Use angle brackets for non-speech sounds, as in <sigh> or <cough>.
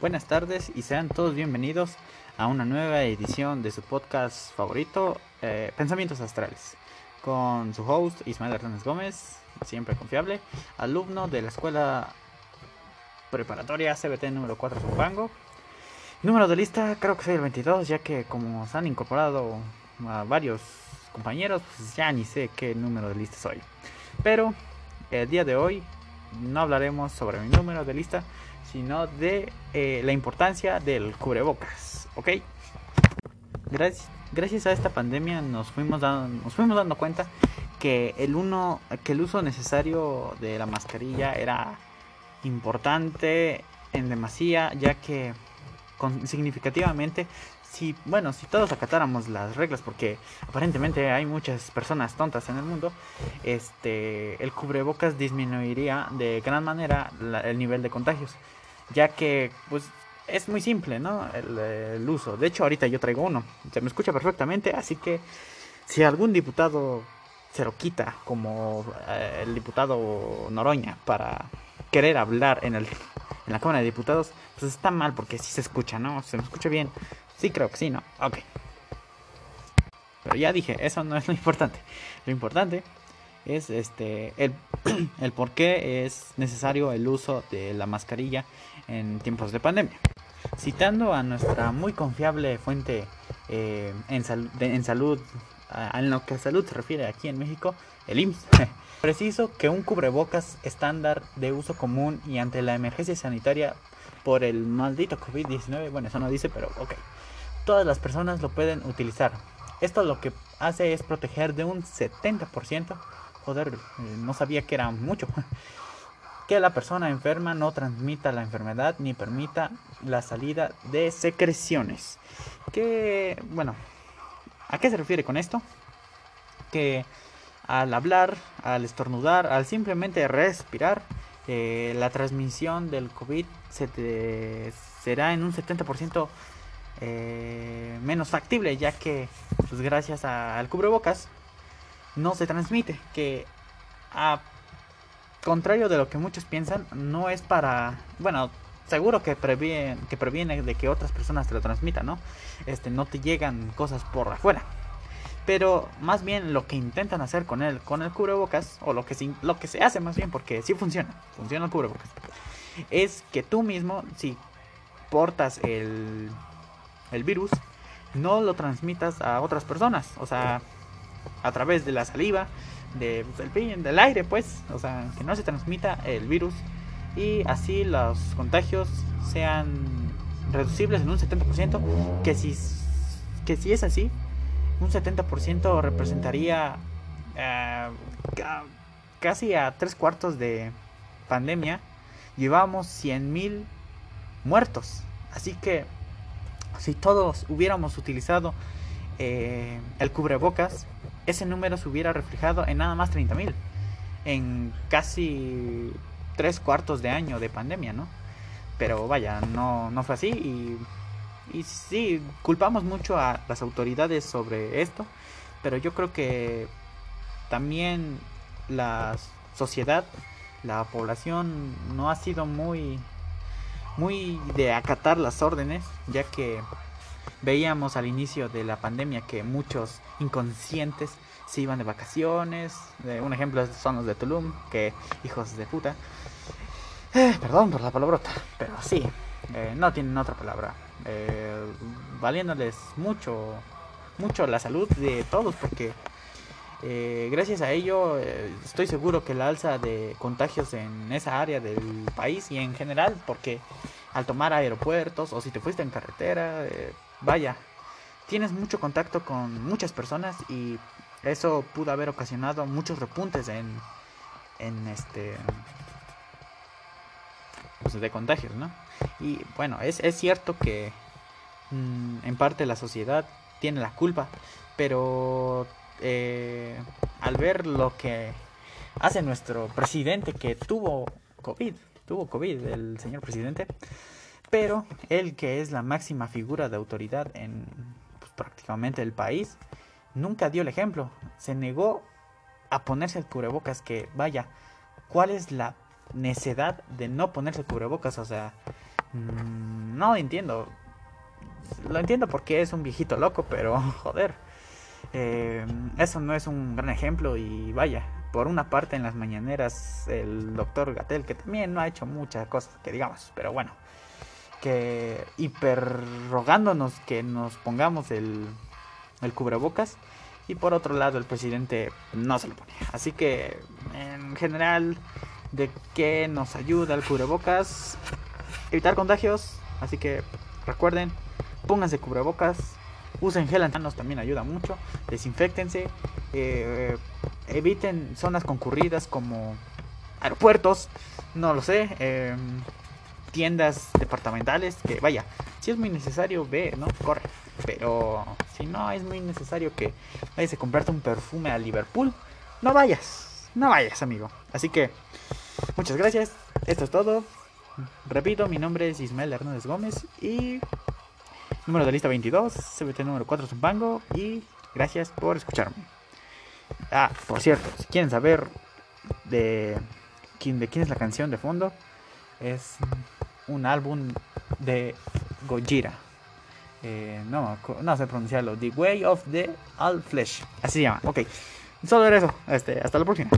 Buenas tardes y sean todos bienvenidos a una nueva edición de su podcast favorito, eh, Pensamientos Astrales, con su host Ismael Hernández Gómez, siempre confiable, alumno de la escuela preparatoria CBT número 4 Zumpango. Número de lista, creo que soy el 22, ya que como se han incorporado varios compañeros, pues ya ni sé qué número de lista soy. Pero el día de hoy no hablaremos sobre mi número de lista, sino de eh, la importancia del cubrebocas, ¿ok? Gracias, gracias a esta pandemia nos fuimos, dando, nos fuimos dando cuenta que el, uno, que el uso necesario de la mascarilla era importante en demasía, ya que con, significativamente si, bueno, si todos acatáramos las reglas, porque aparentemente hay muchas personas tontas en el mundo, este, el cubrebocas disminuiría de gran manera el nivel de contagios, ya que, pues, es muy simple, ¿no? El, uso. De hecho, ahorita yo traigo uno, se me escucha perfectamente, así que si algún diputado se lo quita, como eh, el diputado Noroña, para querer hablar en el en la Cámara de Diputados, pues está mal porque sí se escucha, ¿no? Se me escucha bien. Sí, creo que sí, ¿no? Ok. Pero ya dije, eso no es lo importante. Lo importante es este el, <clears throat> el por qué es necesario el uso de la mascarilla en tiempos de pandemia. Citando a nuestra muy confiable fuente eh, en, en salud, a, en lo que a salud se refiere aquí en México, el IMSS. <laughs> Preciso que un cubrebocas estándar de uso común y ante la emergencia sanitaria por el maldito COVID-19, bueno, eso no dice, pero ok todas las personas lo pueden utilizar. Esto lo que hace es proteger de un 70%, eh, no sabía que era mucho, <laughs> que la persona enferma no transmita la enfermedad ni permita la salida de secreciones. Que, bueno, ¿a qué se refiere con esto? Que al hablar, al estornudar, al simplemente respirar, eh, la transmisión del COVID se será en un 70% eh, menos factible, ya que pues, gracias al cubrebocas no se transmite, que a contrario de lo que muchos piensan, no es para, bueno, seguro que previene, que previene de que otras personas te lo transmitan, ¿no? Este, no te llegan cosas por afuera. Pero más bien lo que intentan hacer con el, con el cubrebocas, o lo que, se, lo que se hace más bien, porque sí funciona, funciona el cubrebocas, es que tú mismo, si portas el, el virus, no lo transmitas a otras personas. O sea, a través de la saliva, de, pues, del aire, pues. O sea, que no se transmita el virus. Y así los contagios sean reducibles en un 70%. Que si, que si es así, un 70% representaría eh, casi a tres cuartos de pandemia. Llevamos 100.000 muertos. Así que si todos hubiéramos utilizado eh, el cubrebocas, ese número se hubiera reflejado en nada más 30.000 en casi tres cuartos de año de pandemia, ¿no? Pero vaya, no, no fue así y, y sí, culpamos mucho a las autoridades sobre esto, pero yo creo que también la sociedad, la población no ha sido muy muy de acatar las órdenes, ya que veíamos al inicio de la pandemia que muchos inconscientes se iban de vacaciones. un ejemplo son los de Tulum, que hijos de puta. Eh, perdón por la palabrota, pero sí, eh, no tienen otra palabra. Eh, valiéndoles mucho, mucho la salud de todos, porque gracias a ello, estoy seguro que la alza de contagios en esa área del país y en general, porque al tomar aeropuertos o si te fuiste en carretera, vaya, tienes mucho contacto con muchas personas y eso pudo haber ocasionado muchos repuntes en, en este pues, de contagios, ¿no? Y bueno, es, es cierto que mm, en parte la sociedad tiene la culpa, pero eh, al ver lo que hace nuestro presidente que tuvo COVID, tuvo COVID el señor presidente, pero él que es la máxima figura de autoridad en pues, prácticamente el país, nunca dio el ejemplo, se negó a ponerse el cubrebocas que vaya, ¿cuál es la necedad de no ponerse el cubrebocas? O sea, Mm, no entiendo. Lo entiendo porque es un viejito loco, pero <laughs> joder. Eh, eso no es un gran ejemplo y vaya, por una parte en las mañaneras el doctor Gatel, que también no ha hecho muchas cosas que digamos, pero bueno, que hiperrogándonos que nos pongamos el, el cubrebocas y por otro lado el presidente no se lo pone. Así que en general de qué nos ayuda el cubrebocas, evitar contagios, así que recuerden, pónganse cubrebocas, usen gel también ayuda mucho, desinfectense, eh, eviten zonas concurridas como aeropuertos, no lo sé, em, tiendas departamentales, que vaya, si es muy necesario, ve, ¿no? Corre. Pero si no es muy necesario que vayas a comprarte un perfume a Liverpool, no vayas, no vayas, amigo. Así que, muchas gracias, esto es todo. Repito, mi nombre es Ismael Hernández Gómez y número de lista 22, CBT número 4 Zumpango y gracias por escucharme. Ah, por cierto, si quieren saber de quién, de quién es la canción de fondo, es un álbum de Gojira. Eh, no, no sé pronunciarlo. The Way of the All Flesh. Así se llama. Ok. Solo era eso. Este, hasta la próxima.